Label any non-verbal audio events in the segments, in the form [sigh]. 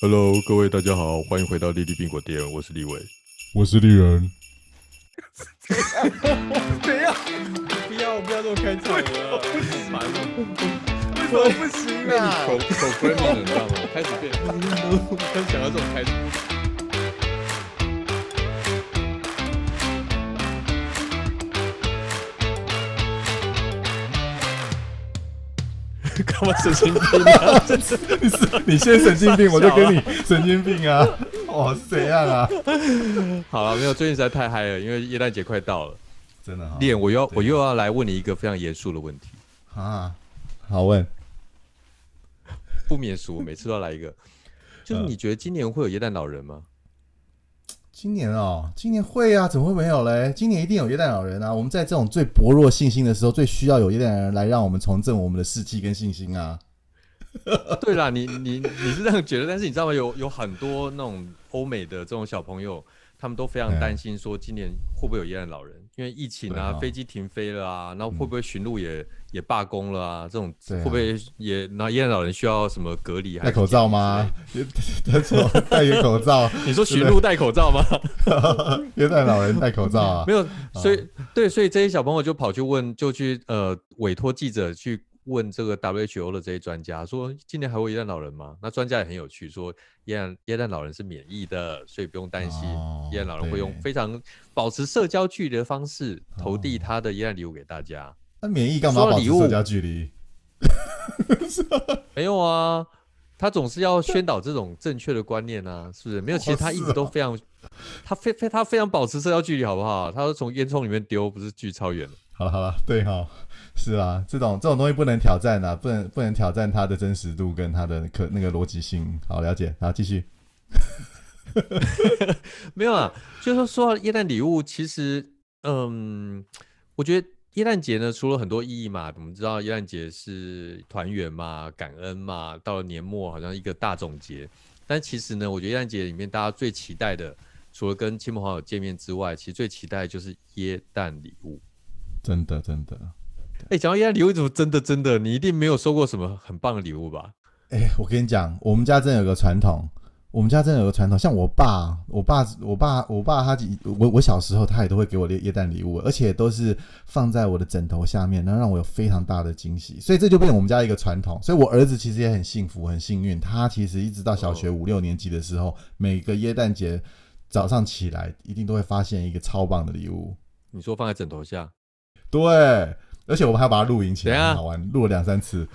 Hello，各位大家好，欢迎回到丽丽宾果店，我是李伟。我是丽人，[laughs] 不要？不要不要这么开场了，不行，为什么不行啊？口口 f r e n 你知道吗？开始变，[laughs] 开始想要这种开始。干嘛神经病啊？真 [laughs] 是你是你先神经病，我就跟你神经病啊！哇，是怎样啊？好了，没有，最近实在太嗨了，因为耶诞节快到了，真的哈。练，我又我又要来问你一个非常严肃的问题啊！好问，不免俗，每次都要来一个，就是你觉得今年会有耶诞老人吗？今年哦，今年会啊，怎么会没有嘞？今年一定有耶诞老人啊！我们在这种最薄弱信心的时候，最需要有耶诞人来让我们重振我们的士气跟信心啊！[laughs] 对啦，你你你是这样觉得，但是你知道吗？有有很多那种欧美的这种小朋友，他们都非常担心，说今年会不会有耶诞老人？因为疫情啊，飞机停飞了啊，然后会不会巡路也也罢工了啊？这种会不会也那耶诞老人需要什么隔离？戴口罩吗？戴口罩？[laughs] 你说巡路戴口罩吗？[laughs] 耶诞老人戴口罩啊？没有，所以对，所以这些小朋友就跑去问，就去呃委托记者去。问这个 WHO 的这些专家说，今年还会耶诞老人吗？那专家也很有趣，说耶诞耶诞老人是免疫的，所以不用担心。耶诞老人会用非常保持社交距离的方式投递他的耶诞礼物给大家。那免疫干嘛保持社交距离？没有啊，他总是要 [laughs] 宣导这种正确的观念啊，是不是？没有，其实他一直都非常，他非非他非常保持社交距离，好不好？他说从烟囱里面丢，不是距超远好了好了，对哈。是啊，这种这种东西不能挑战啊，不能不能挑战它的真实度跟它的可那个逻辑性。好，了解，好，继续。[laughs] 没有啊，就是说说到耶诞礼物，其实，嗯，我觉得耶诞节呢，除了很多意义嘛，我们知道耶诞节是团圆嘛、感恩嘛，到了年末好像一个大总结。但其实呢，我觉得耶诞节里面大家最期待的，除了跟亲朋好友见面之外，其实最期待的就是耶诞礼物。真的，真的。哎，讲到耶诞礼物，怎么真的真的，你一定没有收过什么很棒的礼物吧？哎，我跟你讲，我们家真的有个传统，我们家真的有个传统，像我爸，我爸，我爸，我爸，他我我小时候他也都会给我耶耶诞礼物，而且都是放在我的枕头下面，然后让我有非常大的惊喜，所以这就变成我们家一个传统。所以我儿子其实也很幸福，很幸运，他其实一直到小学五六年级的时候，每个耶诞节早上起来一定都会发现一个超棒的礼物。你说放在枕头下？对。而且我们还要把它录影起来，好玩，录了两三次。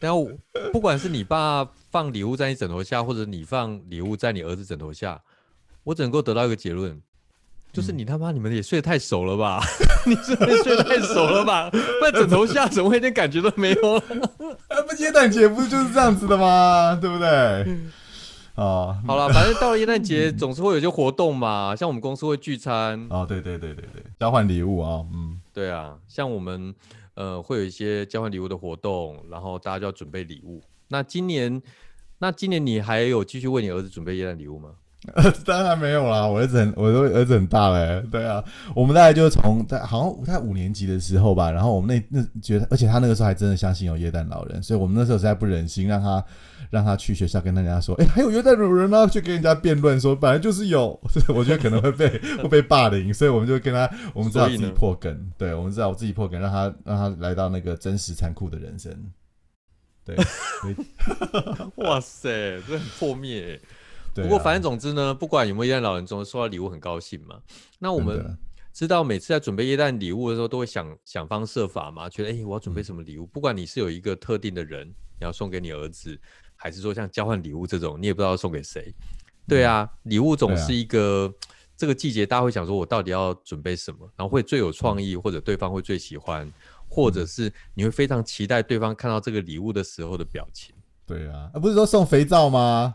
然 [laughs] 后不管是你爸放礼物在你枕头下，或者你放礼物在你儿子枕头下，我只能够得到一个结论，就是你他妈你们也睡得太熟了吧？[laughs] 你是不是睡得太熟了吧？[laughs] 在枕头下怎么会一点感觉都没有？不，耶诞节不是就是这样子的吗？对不对？哦，好了，反正到了耶诞节总是会有些活动嘛，像我们公司会聚餐。啊，对对对对对，交换礼物啊，嗯。对啊，像我们呃会有一些交换礼物的活动，然后大家就要准备礼物。那今年，那今年你还有继续为你儿子准备耶诞礼物吗？[laughs] 当然没有啦，我儿子很，我都儿子很大嘞。对啊，我们大概就是从在好像在五年级的时候吧，然后我们那那觉得，而且他那个时候还真的相信有耶诞老人，所以我们那时候实在不忍心让他让他去学校跟大家说，哎，还有耶诞老人呢，去跟人家辩论说，本来就是有，[laughs] 我觉得可能会被 [laughs] 会被霸凌，所以我们就跟他，我们知道自己破梗，对，我们知道我自己破梗，让他让他来到那个真实残酷的人生。对，哇塞，这很破灭。不过，反正总之呢，不管有没有耶诞老人中收到礼物，很高兴嘛。那我们知道，每次在准备耶诞礼物的时候，都会想想方设法嘛，觉得哎，我要准备什么礼物？不管你是有一个特定的人，你要送给你儿子，还是说像交换礼物这种，你也不知道送给谁。对啊，礼物总是一个这个季节，大家会想说，我到底要准备什么？然后会最有创意，或者对方会最喜欢，或者是你会非常期待对方看到这个礼物的时候的表情。对啊，不是说送肥皂吗？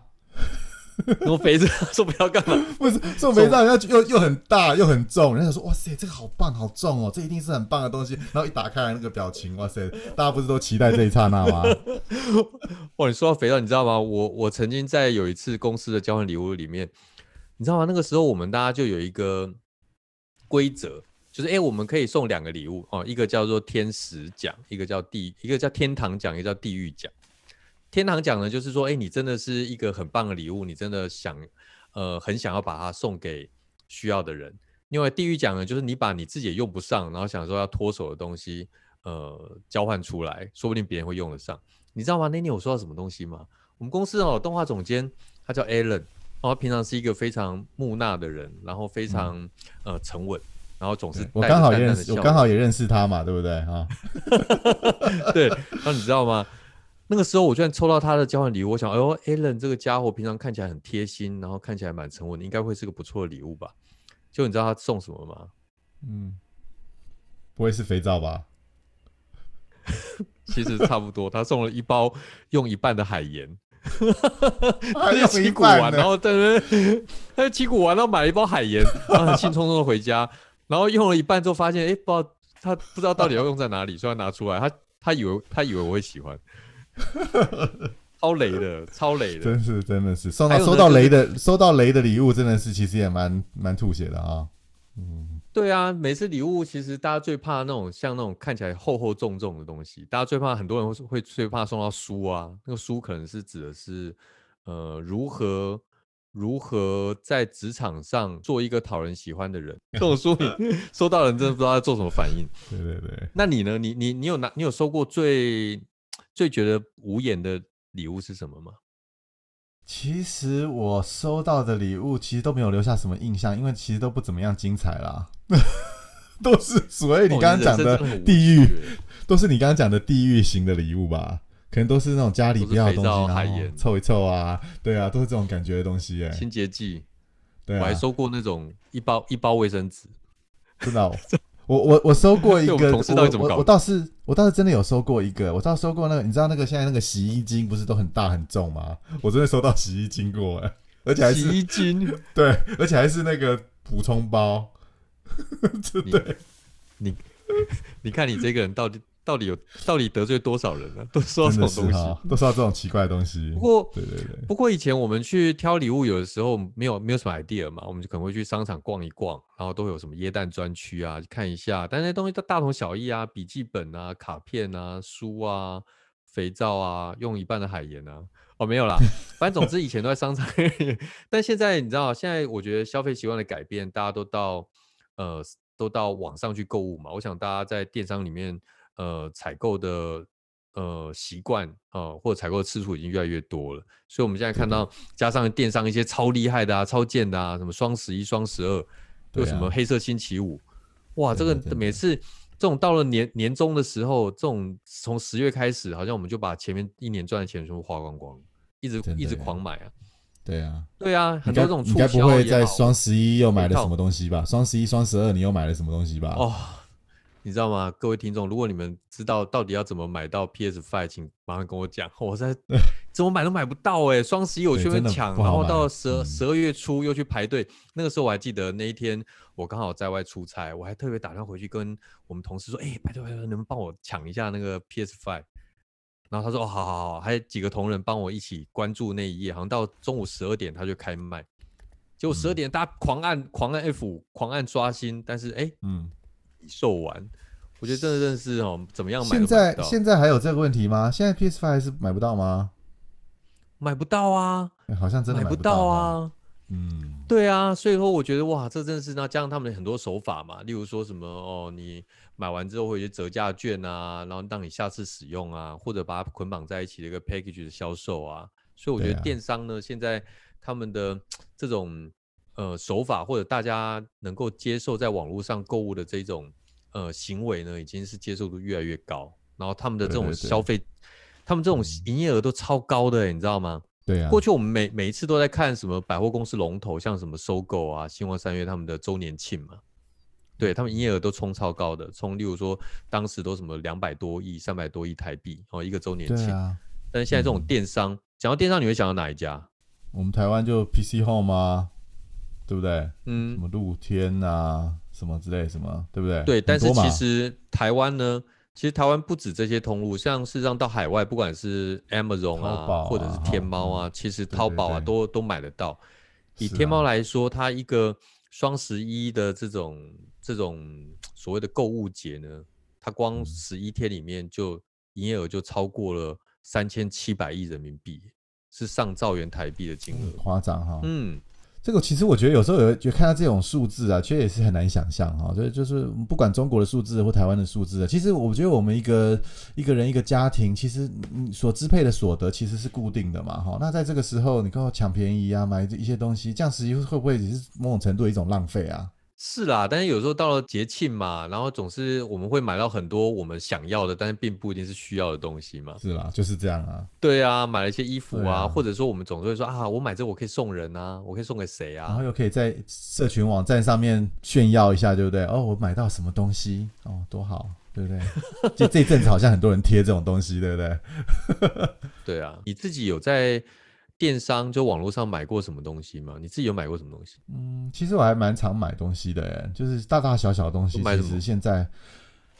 送肥皂，送不要干嘛？[laughs] 不是送肥皂，要又又很大又很重。人家说哇塞，这个好棒好重哦，这一定是很棒的东西。然后一打开来那个表情，哇塞，大家不是都期待这一刹那吗？[laughs] 哇，你说到肥皂，你知道吗？我我曾经在有一次公司的交换礼物里面，你知道吗？那个时候我们大家就有一个规则，就是哎，我们可以送两个礼物哦，一个叫做天使奖，一个叫地，一个叫天堂奖，一个叫地狱奖。天堂奖呢，就是说，哎，你真的是一个很棒的礼物，你真的想，呃，很想要把它送给需要的人。另外，地狱奖呢，就是你把你自己也用不上，然后想说要脱手的东西，呃，交换出来，说不定别人会用得上。你知道吗？那天我说到什么东西吗？我们公司哦，动画总监他叫 Alan，他平常是一一个非常木讷的人，然后非常呃沉稳，然后总是我刚好认识，我刚好也认识他嘛，对不对啊？[laughs] 对，那你知道吗？那个时候我居然抽到他的交换礼物，我想，哎呦，Alan 这个家伙平常看起来很贴心，然后看起来蛮沉稳，应该会是个不错的礼物吧？就你知道他送什么吗？嗯，不会是肥皂吧？[laughs] 其实差不多，他送了一包用一半的海盐，他就七股完，然后在那他就七股完，然后买了一包海盐，然后兴冲冲的回家，然后用了一半之后发现，哎，不知道他不知道到底要用在哪里，所以他拿出来，他他以为他以为我会喜欢。[laughs] 超雷的，超雷的，真是真的是收到收到雷的收到雷的礼物，真的是其实也蛮蛮吐血的啊。嗯，对啊，每次礼物其实大家最怕那种像那种看起来厚厚重重的东西，大家最怕很多人会会最怕送到书啊。那个书可能是指的是呃如何如何在职场上做一个讨人喜欢的人。[laughs] 这种书你收到人真的不知道要做什么反应。对对对，那你呢？你你你有拿你有收过最？最觉得无言的礼物是什么吗？其实我收到的礼物其实都没有留下什么印象，因为其实都不怎么样精彩啦，[laughs] 都是所谓你刚刚讲的地狱，都是你刚刚讲的地狱型的礼物吧？可能都是那种家里不要的东西，然后凑一凑啊，对啊，都是这种感觉的东西。哎，清洁剂，对，我还收过那种一包一包卫生纸，真的。[laughs] 我我我收过一个，[laughs] 我我倒是我倒是真的有收过一个，我倒收过那个，你知道那个现在那个洗衣精不是都很大很重吗？我真的收到洗衣精过哎，而且还是洗衣精，[laughs] 对，而且还是那个补充包，[laughs] 对，你你看你这个人到底。到底有到底得罪多少人呢？[laughs] 都收到这种东西，都收到这种奇怪的东西。不过，对对对。不过以前我们去挑礼物，有的时候没有没有什么 idea 嘛，我们就可能会去商场逛一逛，然后都会有什么椰蛋专区啊，看一下。但那些东西都大同小异啊，笔记本啊、卡片啊、书啊、肥皂啊，用一半的海盐啊，哦没有啦。反正总之以前都在商场，[laughs] 但现在你知道，现在我觉得消费习惯的改变，大家都到呃都到网上去购物嘛。我想大家在电商里面。呃，采购的呃习惯啊，或者采购的次数已经越来越多了，所以我们现在看到加上电商一些超厉害的啊、超贱的啊，什么双十一、双十二，又什么黑色星期五，哇，这个每次这种到了年年终的时候，这种从十月开始，好像我们就把前面一年赚的钱全部花光光，一直一直狂买啊。对啊，对啊，很多这种应该不会在双十一又买了什么东西吧？双十一、双十二你又买了什么东西吧？哦。你知道吗，各位听众？如果你们知道到底要怎么买到 PS Five，请马上跟我讲。[laughs] 我在 [laughs] 怎么买都买不到哎！双十一我去那抢，然后到十二十二月初又去排队。那个时候我还记得那一天，我刚好在外出差，我还特别打电话回去跟我们同事说：“哎，拜托拜托，能不能帮我抢一下那个 PS Five？” 然后他说：“哦，好好好。”还有几个同仁帮我一起关注那一页，好像到中午十二点他就开卖。结果十二点大家狂按狂按 F，五狂按刷新，但是哎，嗯。售完，我觉得真的真的是哦，怎么样买？现在现在还有这个问题吗？现在 PS Five 是买不到吗？买不到啊，好像真的买不到啊。嗯，对啊，所以说我觉得哇，这真的是那加上他们的很多手法嘛，例如说什么哦，你买完之后会有些折价券啊，然后让你下次使用啊，或者把它捆绑在一起的一个 package 的销售啊。所以我觉得电商呢，现在他们的这种。呃，手法或者大家能够接受在网络上购物的这种呃行为呢，已经是接受度越来越高。然后他们的这种消费，他们这种营业额都超高的，你知道吗？对啊。过去我们每每一次都在看什么百货公司龙头，像什么收购啊、新光三月他们的周年庆嘛，对他们营业额都冲超高的，冲例如说当时都什么两百多亿、三百多亿台币哦，一个周年庆。但是现在这种电商，讲到电商，你会想到哪一家？我们台湾就 PC Home 啊。对不对？嗯，什么露天啊，什么之类，什么对不对？对，但是其实台湾呢，其实台湾不止这些通路，像是让到海外，不管是 Amazon 啊，或者是天猫啊，其实淘宝啊，都都买得到。以天猫来说，它一个双十一的这种这种所谓的购物节呢，它光十一天里面就营业额就超过了三千七百亿人民币，是上兆元台币的金额，夸张哈。嗯。这个其实我觉得有时候有就看到这种数字啊，其实也是很难想象哈。所以就是不管中国的数字或台湾的数字，其实我觉得我们一个一个人一个家庭，其实你所支配的所得其实是固定的嘛哈。那在这个时候，你跟我抢便宜啊，买一些东西，这样实际会不会也是某种程度一种浪费啊？是啦，但是有时候到了节庆嘛，然后总是我们会买到很多我们想要的，但是并不一定是需要的东西嘛。是啦，就是这样啊。对啊，买了一些衣服啊，或者说我们总是会说啊，我买这我可以送人啊，我可以送给谁啊？然后又可以在社群网站上面炫耀一下，对不对？哦，我买到什么东西哦，多好，对不对？就这阵子好像很多人贴这种东西，对不对？[laughs] 对啊，你自己有在。电商就网络上买过什么东西吗？你自己有买过什么东西？嗯，其实我还蛮常买东西的，哎，就是大大小小的东西。其实现在，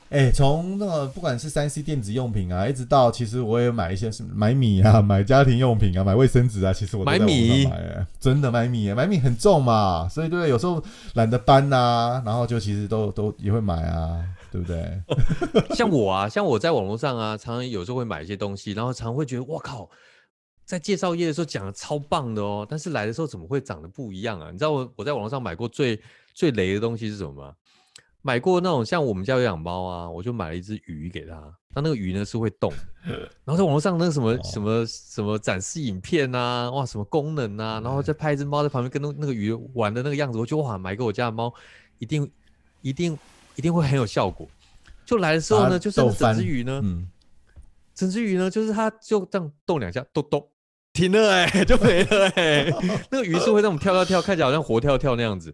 哎，从那个不管是三 C 电子用品啊，一直到其实我也买一些什么买米啊，买家庭用品啊，买卫生纸啊，其实我买米，真的买米，买米很重嘛，所以对，有时候懒得搬呐，然后就其实都都也会买啊，对不对？像我啊，像我在网络上啊，常常有时候会买一些东西，然后常会觉得，我靠。在介绍页的时候讲的超棒的哦，但是来的时候怎么会长得不一样啊？你知道我我在网络上买过最最雷的东西是什么吗？买过那种像我们家有养猫啊，我就买了一只鱼给它，那那个鱼呢是会动，然后在网络上那个什么什么什么展示影片啊，哇什么功能啊，然后再拍一只猫在旁边跟那那个鱼玩的那个样子，我就哇买给我家的猫，一定一定一定会很有效果。就来的时候呢，就是整只鱼呢，嗯，整只鱼呢就是它就这样动两下，咚咚。停了哎，就没了哎。那个鱼是会那种跳跳跳，看起来好像活跳跳那样子。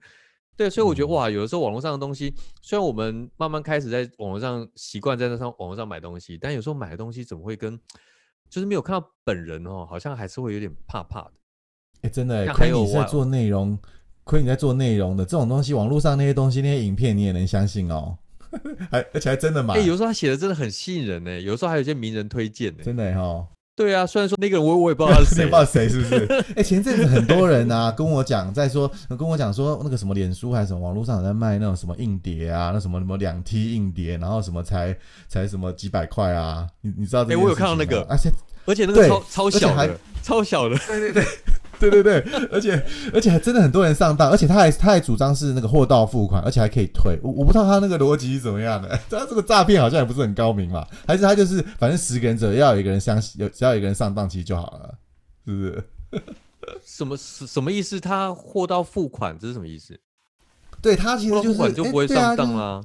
对，所以我觉得哇，有的时候网络上的东西，虽然我们慢慢开始在网络上习惯在那上网络上买东西，但有时候买的东西怎么会跟就是没有看到本人哦，好像还是会有点怕怕的。哎，真的，亏你在做内容，亏你在做内容的这种东西，网络上那些东西那些影片你也能相信哦？[laughs] 还而且还真的买？哎，有时候他写的真的很吸引人呢，有时候还有一些名人推荐呢，真的哈。对啊，虽然说那个人我我 [laughs] 也不知道是谁，不知道谁是不是？[laughs] 哎，前阵子很多人啊跟我讲，在说跟我讲说那个什么脸书还是什么网络上有在卖那种什么硬碟啊，那什么什么两 T 硬碟，然后什么才才什么几百块啊？你你知道？哎，我有看到那个，而且而且那个超超小的，超小的，对对对。对对对，而且而且还真的很多人上当，而且他还他还主张是那个货到付款，而且还可以退。我我不知道他那个逻辑是怎么样的，[laughs] 他这个诈骗好像也不是很高明嘛，还是他就是反正十个人只要有一个人相信，有只要有一个人上当其实就好了，是不是？[laughs] 什么什么意思？他货到付款这是什么意思？对他其实就是就不会上当啦，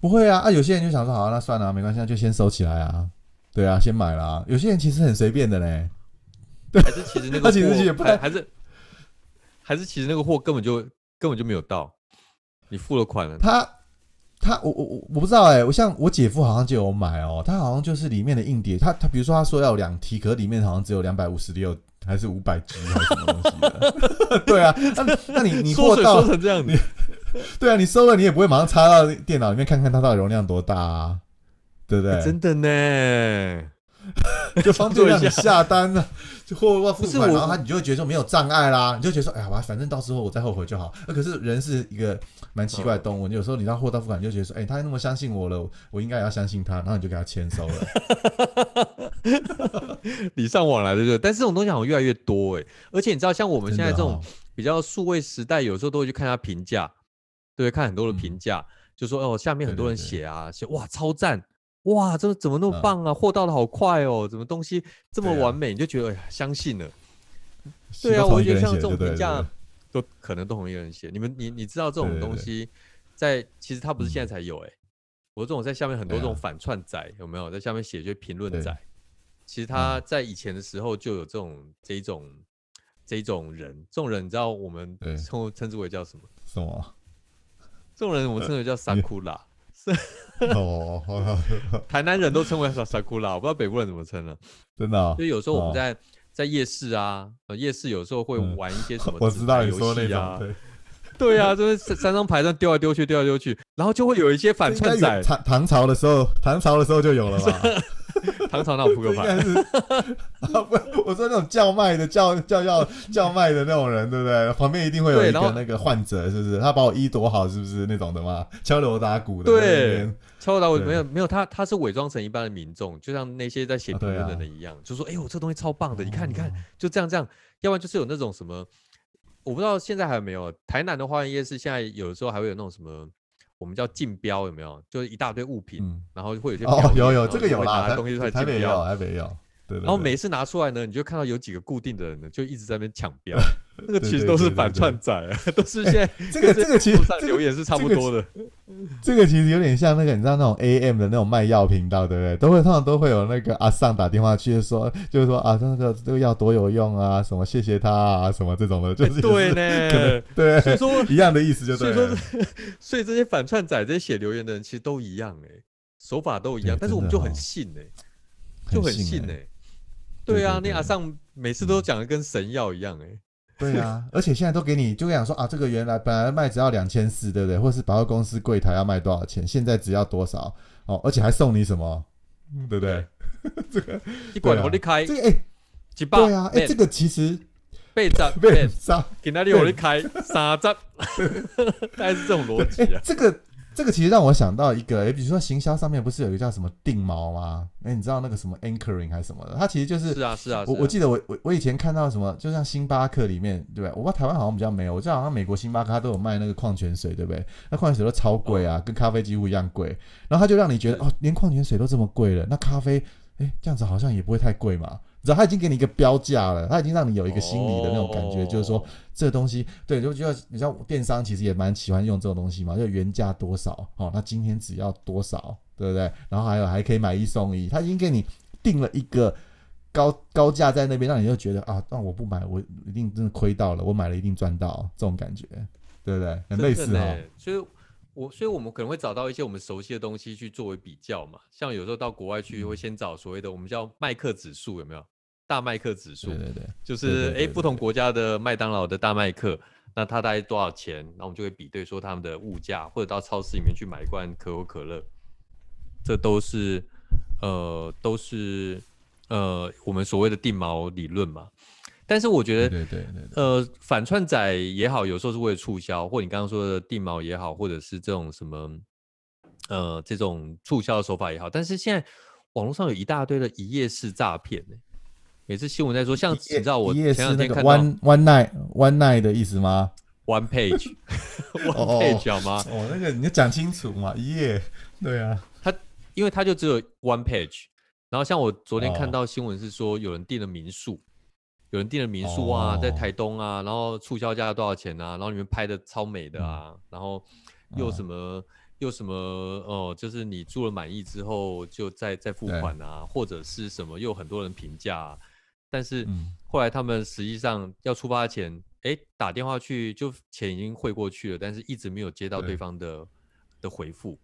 不会啊啊！有些人就想说好，那算了，没关系，就先收起来啊。对啊，先买了。有些人其实很随便的嘞。还是其实那个货还还是还是其实那个货根本就根本就没有到，你付了款了。他他我我我我不知道哎，我像我姐夫好像就有买哦，他好像就是里面的硬碟，他他比如说他说要两 T，可里面好像只有两百五十六还是五百 G 还是什么东西的。[laughs] 对啊，那那你你货到成这样，你对啊，你收了你也不会马上插到电脑里面看看它到底容量多大啊，对不对？真的呢。[laughs] 就方便让你下单呢，[laughs] 就货物付款，然后他你就会觉得说没有障碍啦，你就觉得说哎呀，吧，反正到时候我再后悔就好。那可是人是一个蛮奇怪的动物，你有时候你让货到付款，你就觉得说，哎，他那么相信我了，我应该也要相信他，然后你就给他签收了。[laughs] 礼尚往来对不对？但是这种东西好像越来越多哎，而且你知道，像我们现在这种比较数位时代，有时候都会去看他评价，对，看很多的评价，就说哦，下面很多人写啊，写哇超赞。哇，这怎么那么棒啊？货到的好快哦，怎么东西这么完美？你就觉得哎呀，相信了。对啊，我觉得像这种评价都可能都同一个人写。你们，你你知道这种东西在其实它不是现在才有哎，我这种在下面很多这种反串仔有没有在下面写一些评论仔？其实他在以前的时候就有这种这一种这一种人，这种人你知道我们称称之为叫什么？什么？这种人我们称之为叫 [laughs] 三库拉。哦，[laughs] 台南人都称为萨萨库拉，我不知道北部人怎么称了。真的，所以有时候我们在在夜市啊，夜市有时候会玩一些什么，[laughs] 我知道你说那种，对对啊，就是三张牌上丢来丢去，丢来丢去，然后就会有一些反串仔。唐唐朝的时候，唐朝的时候就有了吧？[laughs] [laughs] 唐朝那种扑克牌不，我说那种叫卖的叫叫叫叫卖的那种人，对不对？旁边一定会有一个那个患者，是不是？他把我医躲好，是不是那种的嘛？敲锣打鼓的，对，敲锣打鼓没有没有，他他是伪装成一般的民众，就像那些在写评论的人一样，就说：“哎呦，这东西超棒的，你看你看，就这样这样。”要不然就是有那种什么，我不知道现在还有没有。台南的花园夜市现在有的时候还会有那种什么。我们叫竞标有没有？就是一大堆物品，然后会有些哦，有有这个有啦，东西出来竞标，还没有。对。然后每次拿出来呢，你就看到有几个固定的人呢，就一直在那边抢标。[laughs] 那个其实都是反串仔，啊 [laughs] 都是现在 [laughs] 这个这个其实留言是差不多的。这个其实有点像那个你知道那种 AM 的那种卖药频道，对不对？都会通常都会有那个阿尚打电话去说，就是说啊，那个这个药多有用啊，什么谢谢他啊，什么这种的，就是对呢，对，所以说一样的意思，就所以说，[laughs] 所以这些反串仔这些写留言的人其实都一样哎，手法都一样，但是我们就很信哎，就很信哎，对啊，那阿尚每次都讲的跟神药一样哎。对啊，而且现在都给你，就跟讲说啊，这个原来本来卖只要两千四，对不对？或是百货公司柜台要卖多少钱，现在只要多少哦，而且还送你什么，对不对？这个一管我力开，这个哎，几百对啊，哎，这个其实被砸被砸，给那里火力开三砸，[laughs] 大概是这种逻辑啊，这个。这个其实让我想到一个，诶，比如说行销上面不是有一个叫什么定锚吗？哎，你知道那个什么 anchoring 还是什么的？它其实就是是啊是啊。我我记得我我我以前看到什么，就像星巴克里面，对不对？我不知道台湾好像比较没有，我知道好像美国星巴克它都有卖那个矿泉水，对不对？那矿泉水都超贵啊，跟咖啡几乎一样贵。然后它就让你觉得哦，连矿泉水都这么贵了，那咖啡，哎，这样子好像也不会太贵嘛。知道他已经给你一个标价了，他已经让你有一个心理的那种感觉，就是说这个东西对，就就要你像电商其实也蛮喜欢用这种东西嘛，就原价多少哦，那今天只要多少，对不对？然后还有还可以买一送一，他已经给你定了一个高高价在那边，让你就觉得啊，那我不买，我一定真的亏到了，我买了一定赚到这种感觉，对不对？很类似哈。所以，我所以我们可能会找到一些我们熟悉的东西去作为比较嘛，像有时候到国外去会先找所谓的我们叫麦克指数，有没有？大麦克指数，对对对，就是哎，不同国家的麦当劳的大麦克，那它大概多少钱？那我们就会比对说他们的物价，或者到超市里面去买一罐可口可乐，这都是呃都是呃我们所谓的定锚理论嘛。但是我觉得，对对对，呃，反串仔也好，有时候是为了促销，或你刚刚说的定锚也好，或者是这种什么呃这种促销的手法也好，但是现在网络上有一大堆的一夜式诈骗呢。每次新闻在说，像你知道我前两天看到 one one night one night 的意思吗？one page [laughs] one page 好吗？哦，那个你要讲清楚嘛，一页。对啊，他因为他就只有 one page，然后像我昨天看到新闻是说，有人订了民宿，有人订了民宿啊，在台东啊，然后促销价多少钱啊？然后里面拍的超美的啊，然后又什么又什么哦，就是你住了满意之后就再再付款啊，或者是什么又很多人评价。但是后来他们实际上要出发前，哎，打电话去就钱已经汇过去了，但是一直没有接到对方的的回复。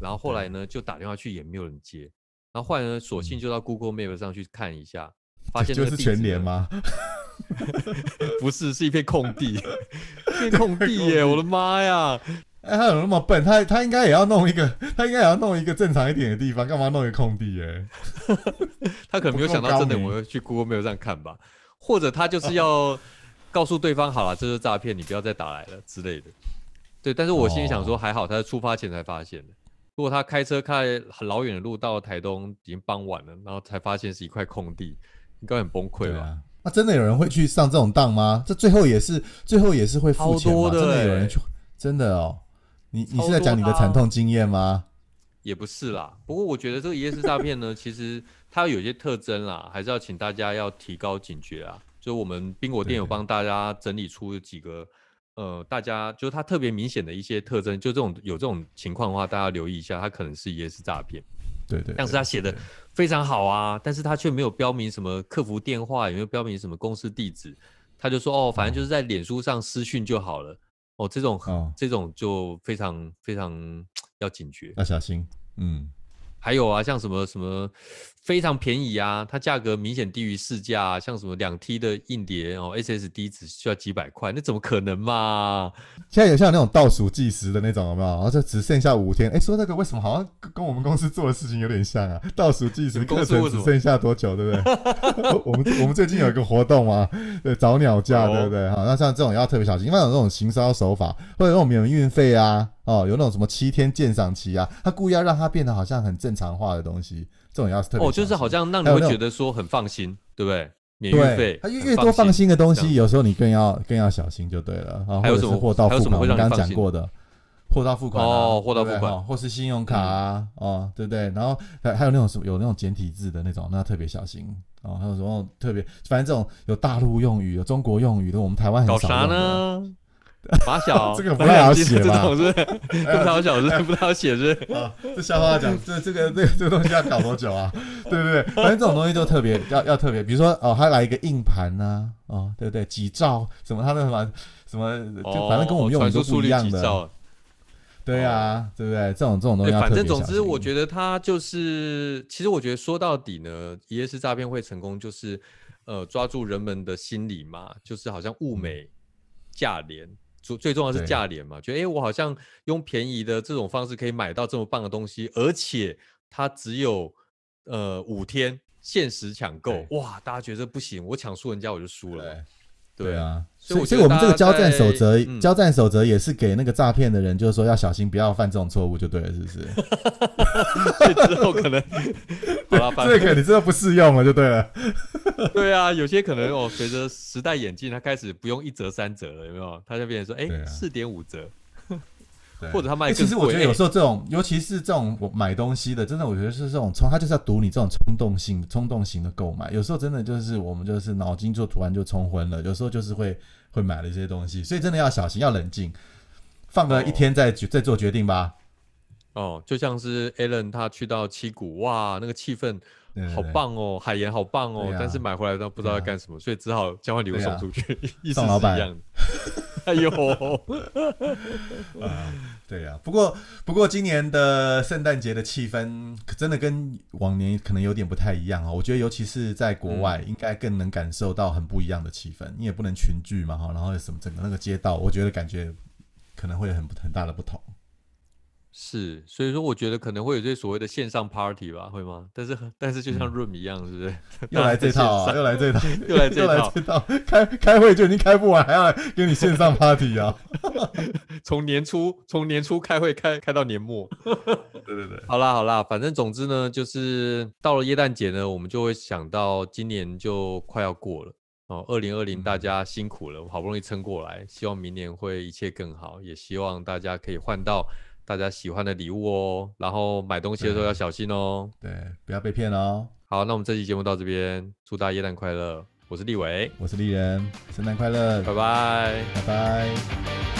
然后后来呢，就打电话去也没有人接。然后后来呢，索性就到 Google Map 上去看一下，发现就是全年吗？[laughs] 不是，是一片空地，[laughs] 一片空地耶！我的妈呀！哎，他怎么那么笨？他他应该也要弄一个，[laughs] 他应该也要弄一个正常一点的地方，干嘛弄一个空地？哎，[laughs] 他可能没有想到，真的我要去 Google 没有这样看吧？或者他就是要告诉对方，好了，这是诈骗，你不要再打来了之类的。对，但是我心里想说，还好他在出发前才发现的。如果他开车开很老远的路到台东，已经傍晚了，然后才发现是一块空地，应该很崩溃吧？那真的有人会去上这种当吗？这最后也是最后也是会付钱吗？真的有人去？真的哦。你你是在讲你的惨痛经验吗？也不是啦，不过我觉得这个一页式诈骗呢，其实它有些特征啦，还是要请大家要提高警觉啊。就我们宾果店有帮大家整理出几个，呃，大家就是它特别明显的一些特征，就这种有这种情况的话，大家留意一下，它可能是一页式诈骗。对对。但是他写的非常好啊，但是他却没有标明什么客服电话，也没有标明什么公司地址，他就说哦，反正就是在脸书上私讯就好了。哦，这种哦这种就非常非常 [tsk] 要警觉，要小心。嗯，还有啊，像什么什么。非常便宜啊，它价格明显低于市价，像什么两 T 的硬碟哦，SSD 只需要几百块，那怎么可能嘛？现在有像那种倒数计时的那种，有没有？然后就只剩下五天。哎，说那个为什么好像跟我们公司做的事情有点像啊？倒数计时课程只剩下多久，对不对？[laughs] 我们我们最近有一个活动啊，对，早鸟价，对不对？好，那像这种要特别小心，因为有那种行销手法，或者那种免运费啊，哦，有那种什么七天鉴赏期啊，他故意要让它变得好像很正常化的东西。这种要特别哦，就是好像让你会觉得说很放心，对不对？免运费，它越多放心的东西，有时候你更要更要小心就对了啊。还有什么货到付款？我刚刚讲过的货到付款哦，货到付款，或是信用卡啊，哦，对不对？然后还还有那种什么有那种简体字的那种，那特别小心哦。还有什么特别？反正这种有大陆用语、有中国用语的，我们台湾很少。搞啥呢？[laughs] 发小，[laughs] 这个不太好写嘛？是 [laughs] 不太好写，是不太好写，是啊。这笑话讲，这这个这个这个东西要搞多久啊？对不对？反正这种东西就特别要要特别，比如说哦，他来一个硬盘呐，哦，对不对？几兆什么？他那什么什么，就反正跟我们用的都不一样的。对啊，对不对？这种这种东西，反正总之，我觉得他就是，其实我觉得说到底呢，一夜式诈骗会成功，就是呃，抓住人们的心理嘛，就是好像物美价廉。最最重要是价廉嘛，觉得哎，我好像用便宜的这种方式可以买到这么棒的东西，而且它只有呃五天限时抢购，哇！大家觉得不行，我抢输人家我就输了。对啊，所以所以我们这个交战守则，交战守则也是给那个诈骗的人，就是说要小心，不要犯这种错误就对了，是不是？之后可能，[laughs] 好了，这个你真的不适用了，就对了。对啊，有些可能哦，随着时代演进，他开始不用一折三折了，有没有？他就变成说，哎，四点五折。或者他卖，其实我觉得有时候这种，尤其是这种我买东西的，真的我觉得是这种冲，他就是要赌你这种冲动性、冲动型的购买。有时候真的就是我们就是脑筋就突然就冲昏了，有时候就是会会买了一些东西，所以真的要小心，要冷静，放个一天再再做决定吧。哦，就像是 Alan 他去到七谷，哇，那个气氛好棒哦，海盐好棒哦，但是买回来都不知道要干什么，所以只好交换礼物送出去，意思是一样的。哎呦，啊，对呀，不过不过今年的圣诞节的气氛真的跟往年可能有点不太一样啊。我觉得尤其是在国外，应该更能感受到很不一样的气氛。你也不能群聚嘛，哈，然后什么整个那个街道，我觉得感觉可能会很很大的不同。是，所以说我觉得可能会有些所谓的线上 party 吧，会吗？但是但是就像 room 一样，是不是？[laughs] 又来这套，又来这套，又来这套，开开会就已经开不完，还要来给你线上 party 啊？[laughs] 从年初从年初开会开开到年末，[laughs] 对对对，好啦好啦，反正总之呢，就是到了耶诞节呢，我们就会想到今年就快要过了哦，二零二零大家辛苦了，好不容易撑过来，希望明年会一切更好，也希望大家可以换到。大家喜欢的礼物哦，然后买东西的时候要小心哦。对，不要被骗哦。好，那我们这期节目到这边，祝大家元旦快乐！我是立伟，我是丽人，圣诞快乐，拜拜，拜拜。